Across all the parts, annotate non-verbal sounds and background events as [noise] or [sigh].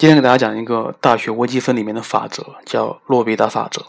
今天给大家讲一个大学微积分里面的法则，叫洛必达法则。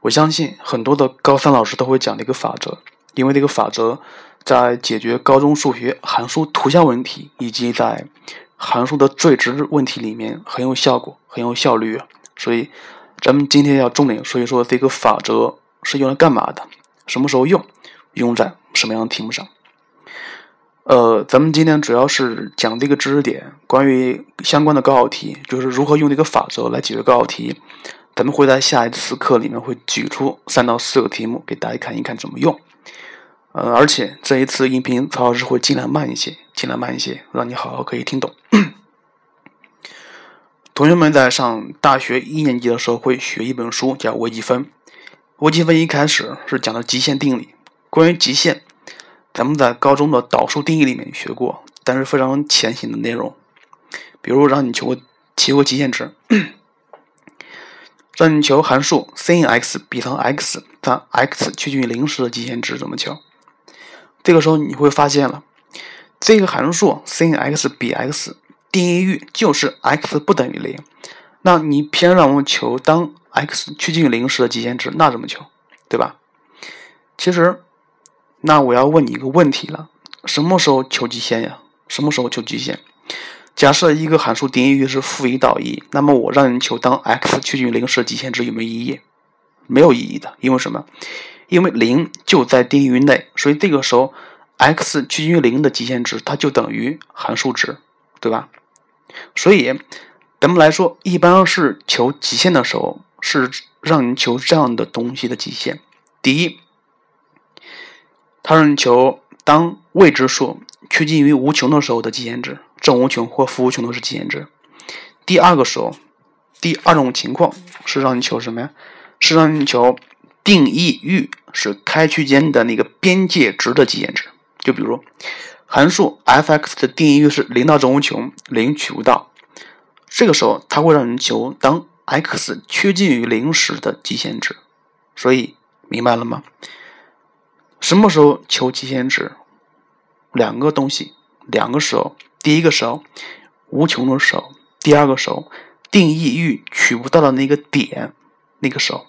我相信很多的高三老师都会讲这个法则，因为这个法则在解决高中数学函数图像问题以及在函数的最值问题里面很有效果、很有效率。所以，咱们今天要重点说一说这个法则是用来干嘛的，什么时候用，用在什么样的题目上。呃，咱们今天主要是讲这个知识点，关于相关的高考题，就是如何用这个法则来解决高考题。咱们会在下一次课里面会举出三到四个题目给大家看一看怎么用。呃，而且这一次音频曹老师会尽量慢一些，尽量慢一些，让你好好可以听懂。同学们在上大学一年级的时候会学一本书，叫微积分。微积分一开始是讲的极限定理，关于极限。咱们在高中的导数定义里面学过，但是非常浅显的内容。比如让你求个求个极限值，让你求函数 sin(x) 比上 x 在 x 趋近于零时的极限值怎么求？这个时候你会发现了，这个函数 sin(x) 比 x 定义域就是 x 不等于零。那你偏让我们求当 x 趋近于零时的极限值，那怎么求？对吧？其实。那我要问你一个问题了：什么时候求极限呀？什么时候求极限？假设一个函数定义域是负一到一，那么我让你求当 x 趋近于零时极限值有没有意义？没有意义的，因为什么？因为零就在定义域内，所以这个时候 x 趋近于零的极限值它就等于函数值，对吧？所以咱们来说，一般是求极限的时候，是让你求这样的东西的极限：第一。它让你求当未知数趋近于无穷的时候的极限值，正无穷或负无穷都是极限值。第二个时候，第二种情况是让你求什么呀？是让你求定义域是开区间的那个边界值的极限值。就比如函数 f(x) 的定义域是零到正无穷，零取不到。这个时候，它会让你求当 x 趋近于零时的极限值。所以，明白了吗？什么时候求极限值？两个东西，两个时候。第一个时候，无穷的时候；第二个时候，定义域取不到的那个点，那个时候。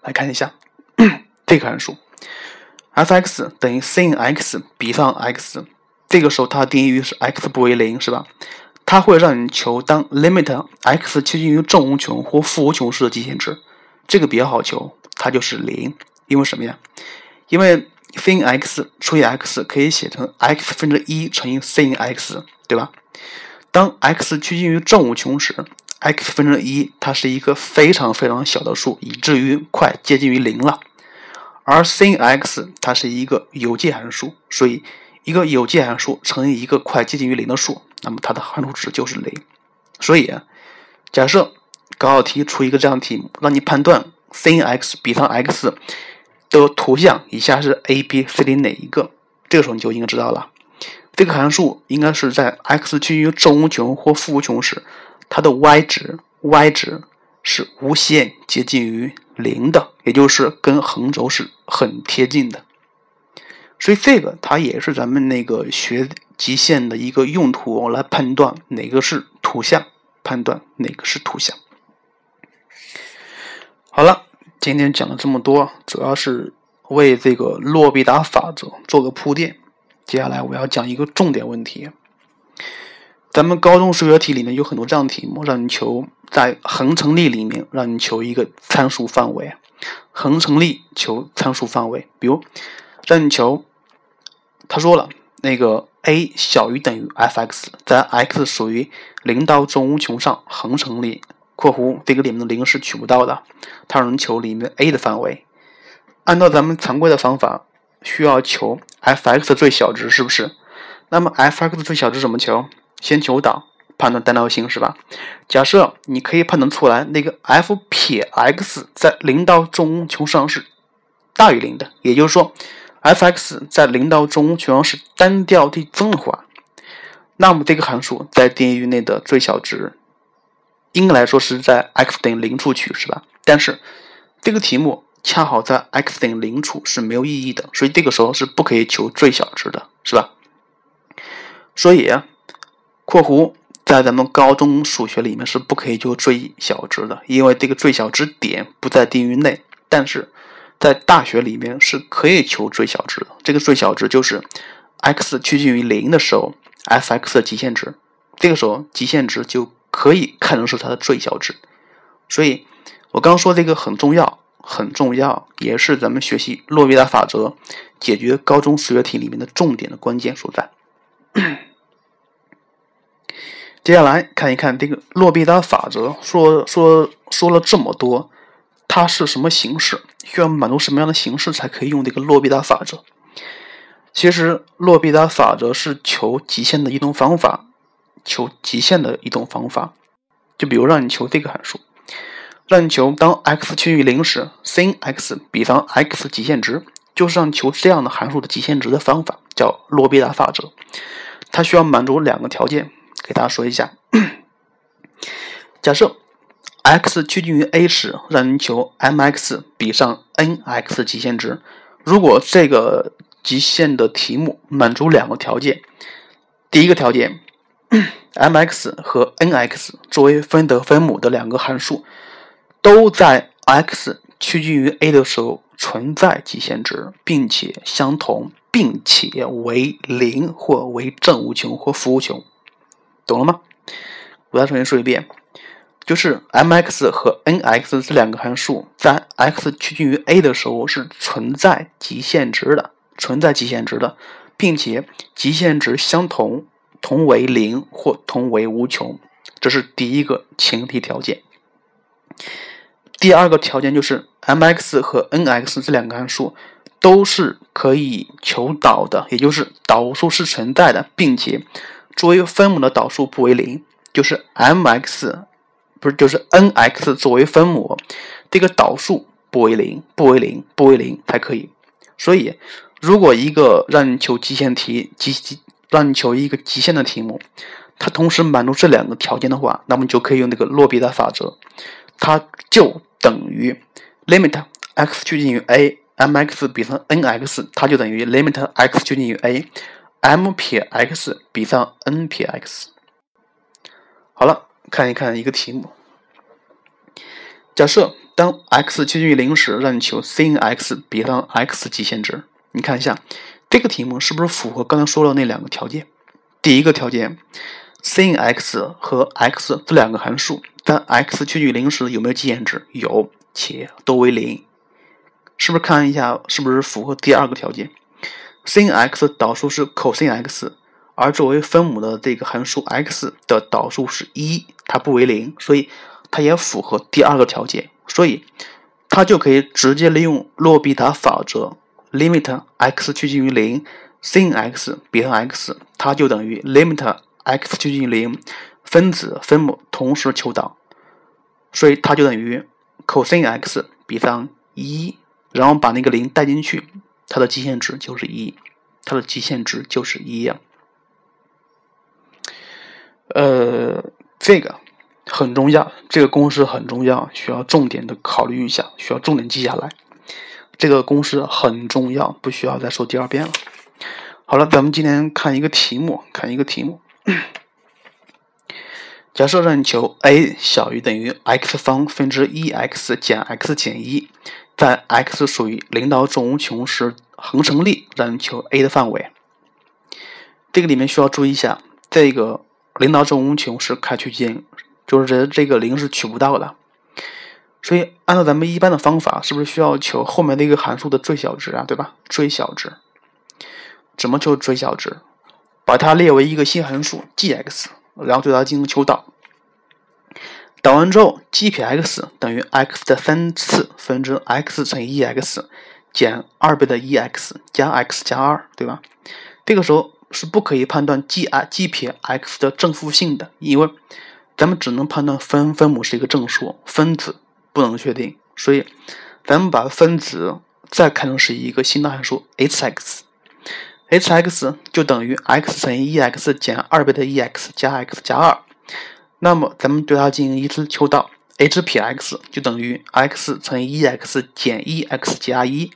来看一下 [clears throat] 这个函数，f(x) 等于 sin(x) 比上 x，这个时候它的定义域是 x 不为零，是吧？它会让你求当 limit x 趋近于正无穷或负无穷时的极限值，这个比较好求，它就是零，因为什么呀？因为 sin(x) 除以 x 可以写成 x 分之一乘以 sin(x), 对吧？当 x 趋近于正无穷时，x 分之一它是一个非常非常小的数，以至于快接近于零了。而 sin(x) 它是一个有界函数，所以一个有界函数乘以一个快接近于零的数，那么它的函数值就是零。所以，假设高考题出一个这样的题目，让你判断 sin(x) 比上 x。的图像以下是 a、b、c 里哪一个？这个时候你就应该知道了。这个函数应该是在 x 趋于正无穷或负无穷时，它的 y 值 y 值是无限接近于零的，也就是跟横轴是很贴近的。所以这个它也是咱们那个学极限的一个用途，来判断哪个是图像，判断哪个是图像。好了。今天讲了这么多，主要是为这个洛必达法则做个铺垫。接下来我要讲一个重点问题。咱们高中数学题里面有很多这样题目，让你求在恒成立里面让你求一个参数范围。恒成立求参数范围，比如让你求，他说了那个 a 小于等于 f(x)，在 x 属于零到正无穷上恒成立。括弧这个里面的零是取不到的，它让人求里面 a 的范围。按照咱们常规的方法，需要求 f(x) 的最小值，是不是？那么 f(x) 的最小值怎么求？先求导，判断单调性，是吧？假设你可以判断出来，那个 f 撇 x 在零到中无穷上是大于零的，也就是说，f(x) 在零到中无穷上是单调递增的话，那么这个函数在定义域内的最小值。应该来说是在 x 等于零处取是吧？但是这个题目恰好在 x 等于零处是没有意义的，所以这个时候是不可以求最小值的，是吧？所以括弧在咱们高中数学里面是不可以求最小值的，因为这个最小值点不在定域内。但是在大学里面是可以求最小值的，这个最小值就是 x 趋近于零的时候，f(x) 的极限值，这个时候极限值就可以看成是它的最小值。所以，我刚说这个很重要，很重要，也是咱们学习洛必达法则、解决高中数学题里面的重点的关键所在。[coughs] 接下来看一看这个洛必达法则，说说说了这么多，它是什么形式？需要满足什么样的形式才可以用这个洛必达法则？其实，洛必达法则是求极限的一种方法，求极限的一种方法。就比如让你求这个函数，让你求当 x 趋于零时，sin x 比上 x 极限值，就是让求这样的函数的极限值的方法，叫洛必达法则。它需要满足两个条件。给大家说一下，假设 x 趋近于 a 时，让你求 m(x) 比上 n(x) 极限值。如果这个极限的题目满足两个条件，第一个条件，m(x) 和 n(x) 作为分得分母的两个函数，都在 x 趋近于 a 的时候存在极限值，并且相同，并且为零或为正无穷或负无穷。懂了吗？我再重新说一遍，就是 m(x) 和 n(x) 这两个函数在 x 趋近于 a 的时候是存在极限值的，存在极限值的，并且极限值相同，同为零或同为无穷，这是第一个前提条件。第二个条件就是 m(x) 和 n(x) 这两个函数都是可以求导的，也就是导数是存在的，并且。作为分母的导数不为零，就是 m(x) 不是就是 n(x) 作为分母，这个导数不为零，不为零，不为零才可以。所以，如果一个让你求极限题，极极让你求一个极限的题目，它同时满足这两个条件的话，那么就可以用这个洛必达法则，它就等于 limit x 趋近于 a，m(x) 比上 n(x) 它就等于 limit x 趋近于 a。m 撇 x 比上 n 撇 x，好了，看一看一个题目。假设当 x 趋近于零时，让你求 sin x 比上 x 极限值。你看一下这个题目是不是符合刚才说的那两个条件？第一个条件，sin x 和 x 这两个函数在 x 趋近于零时有没有极限值？有，且都为零。是不是看一下是不是符合第二个条件？sin x 导数是 cos x，而作为分母的这个函数 x 的导数是一，它不为零，所以它也符合第二个条件，所以它就可以直接利用洛必达法则，limit x 趋近于零，sin x 比上 x，它就等于 limit x 趋近于零，分子分母同时求导，所以它就等于 cos x 比上一，然后把那个零带进去。它的极限值就是一，它的极限值就是一呀。呃，这个很重要，这个公式很重要，需要重点的考虑一下，需要重点记下来。这个公式很重要，不需要再说第二遍了。好了，咱们今天看一个题目，看一个题目。[clears throat] 假设让你求 a 小于等于 x 方分之一 x 减 x 减一。在 x 属于零到正无穷时，恒成立，让你求 a 的范围。这个里面需要注意一下，这个零到正无穷是开区间，就是这个零是取不到的。所以按照咱们一般的方法，是不是需要求后面那个函数的最小值啊？对吧？最小值怎么求最小值？把它列为一个新函数 g(x)，然后对它进行求导。导完之后，g 撇 x 等于 x 的三次分之 x 乘以 e x 减二倍的 e x 加 x 加二，对吧？这个时候是不可以判断 g i g 撇 x 的正负性的，因为咱们只能判断分分母是一个正数，分子不能确定，所以咱们把分子再看成是一个新的函数 h(x)，h(x) 就等于 x 乘以 e^x 减二倍的 e^x 加 x 加二。那么，咱们对它进行一次求导，h 撇 x 就等于 x 乘以 e^x 减 e^x 加一。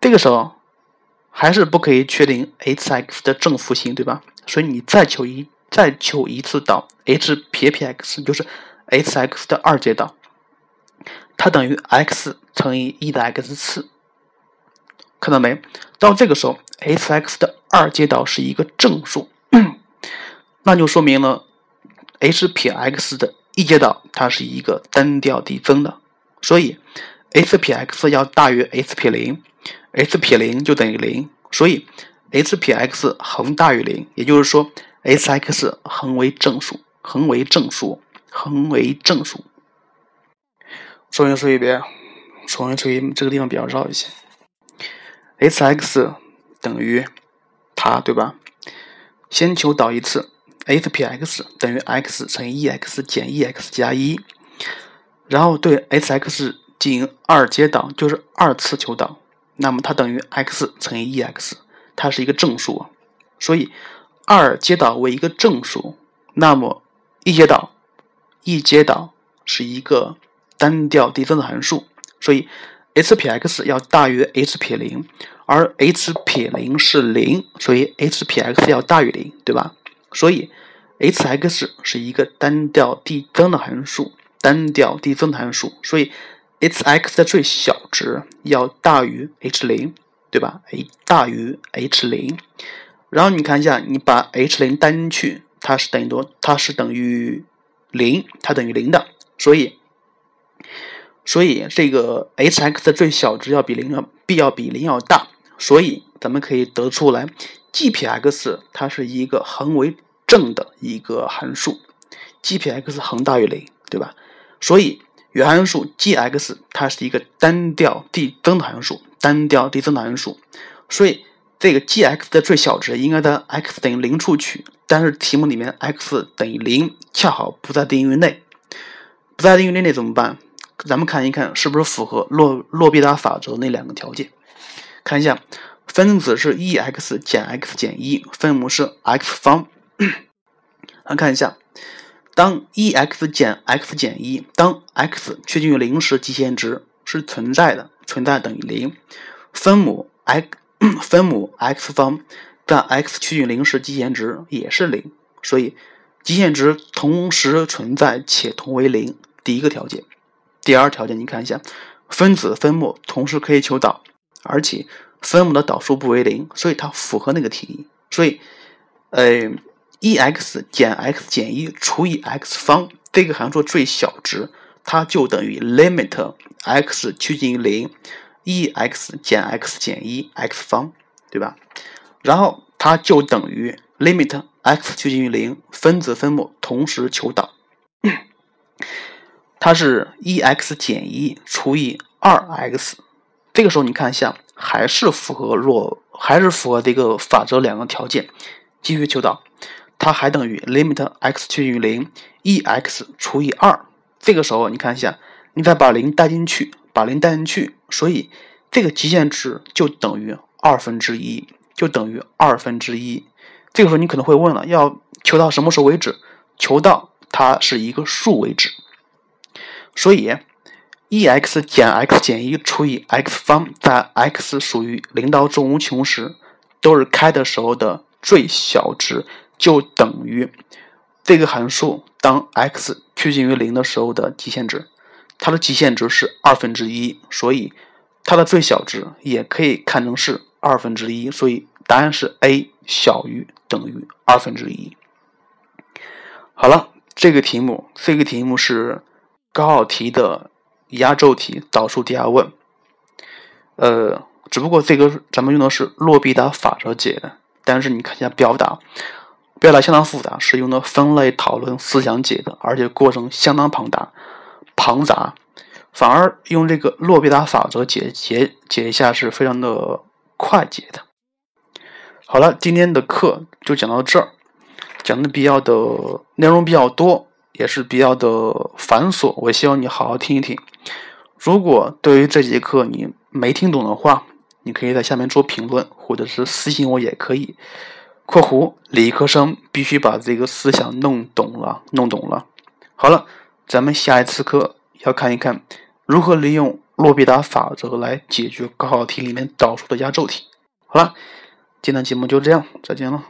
这个时候还是不可以确定 h(x) 的正负性，对吧？所以你再求一再求一次导 h 撇撇 x，就是 h(x) 的二阶导，它等于 x 乘以一的 x 次。看到没？到这个时候，h(x) 的二阶导是一个正数，那就说明了 h 撇 x 的一阶导它是一个单调递增的，所以 h 撇 x 要大于 h 撇零，h 撇零就等于零，所以 h 撇 x 恒大于零，也就是说。h(x) 恒为正数，恒为正数，恒为正数。重新说一遍，重新说一遍，这个地方比较绕一些。h(x) 等于它，对吧？先求导一次 f 撇 x 等于 x 乘以 e(x) 减 e(x) 加一，然后对 h(x) 进行二阶导，就是二次求导，那么它等于 x 乘以 e(x)，它是一个正数，所以。二阶导为一个正数，那么一阶导一阶导是一个单调递增的函数，所以 h 撇 x 要大于 h 撇零，而 h 撇零是零，所以 h 撇 x 要大于零，对吧？所以 h(x) 是一个单调递增的函数，单调递增的函数，所以 h(x) 的最小值要大于 h 零，对吧？a 大于 h 零。然后你看一下，你把 h 零带进去，它是等于多？它是等于零，它等于零的。所以，所以这个 h(x) 的最小值要比零要必要比零要大。所以咱们可以得出来，g 撇 x 它是一个恒为正的一个函数，g 撇 x 恒大于零，对吧？所以原函数 g(x) 它是一个单调递增的函数，单调递增的函数。所以。这个 g(x) 的最小值应该在 x 等于零处取，但是题目里面 x 等于零恰好不在定义域内，不在定义域内怎么办？咱们看一看是不是符合洛洛必达法则那两个条件。看一下，分子是 e(x) 减 x 减一，分母是 x 方。来看一下，当 e(x) 减 x 减一，当 x 趋近于零时，极限值是存在的，存在等于零，分母 x。[coughs] 分母 x 方在 x 趋近零时极限值也是零，所以极限值同时存在且同为零。第一个条件，第二条件，你看一下，分子分母同时可以求导，而且分母的导数不为零，所以它符合那个定义。所以，呃，e(x) 减 x 减一除以 x 方这个函数最小值，它就等于 limit x 趋近于零。e(x) 减 x 减一 x 方，对吧？然后它就等于 limit x 趋近于零，分子分母同时求导，它是 e(x) 减一除以二 x。这个时候你看一下，还是符合若还是符合这个法则两个条件，继续求导，它还等于 limit x 趋于零，e(x) 除以二。这个时候你看一下，你再把零带进去。把零带进去，所以这个极限值就等于二分之一，就等于二分之一。这个时候你可能会问了，要求到什么时候为止？求到它是一个数为止。所以，e(x) 减 x 减一除以 x 方，在 x 属于零到正无穷时，都是开的时候的最小值，就等于这个函数当 x 趋近于零的时候的极限值。它的极限值是二分之一，所以它的最小值也可以看成是二分之一，所以答案是 A 小于等于二分之一。好了，这个题目，这个题目是高考题的压轴题，导数第二问。呃，只不过这个咱们用的是洛必达法则解的，但是你看一下表达，表达相当复杂，是用的分类讨论思想解的，而且过程相当庞大。庞杂，反而用这个洛必达法则解解解一下是非常的快捷的。好了，今天的课就讲到这儿，讲的比较的内容比较多，也是比较的繁琐。我希望你好好听一听。如果对于这节课你没听懂的话，你可以在下面做评论，或者是私信我也可以。（括弧理科生必须把这个思想弄懂了，弄懂了。）好了。咱们下一次课要看一看如何利用洛必达法则来解决高考题里面导数的压轴题。好了，今天节目就这样，再见了。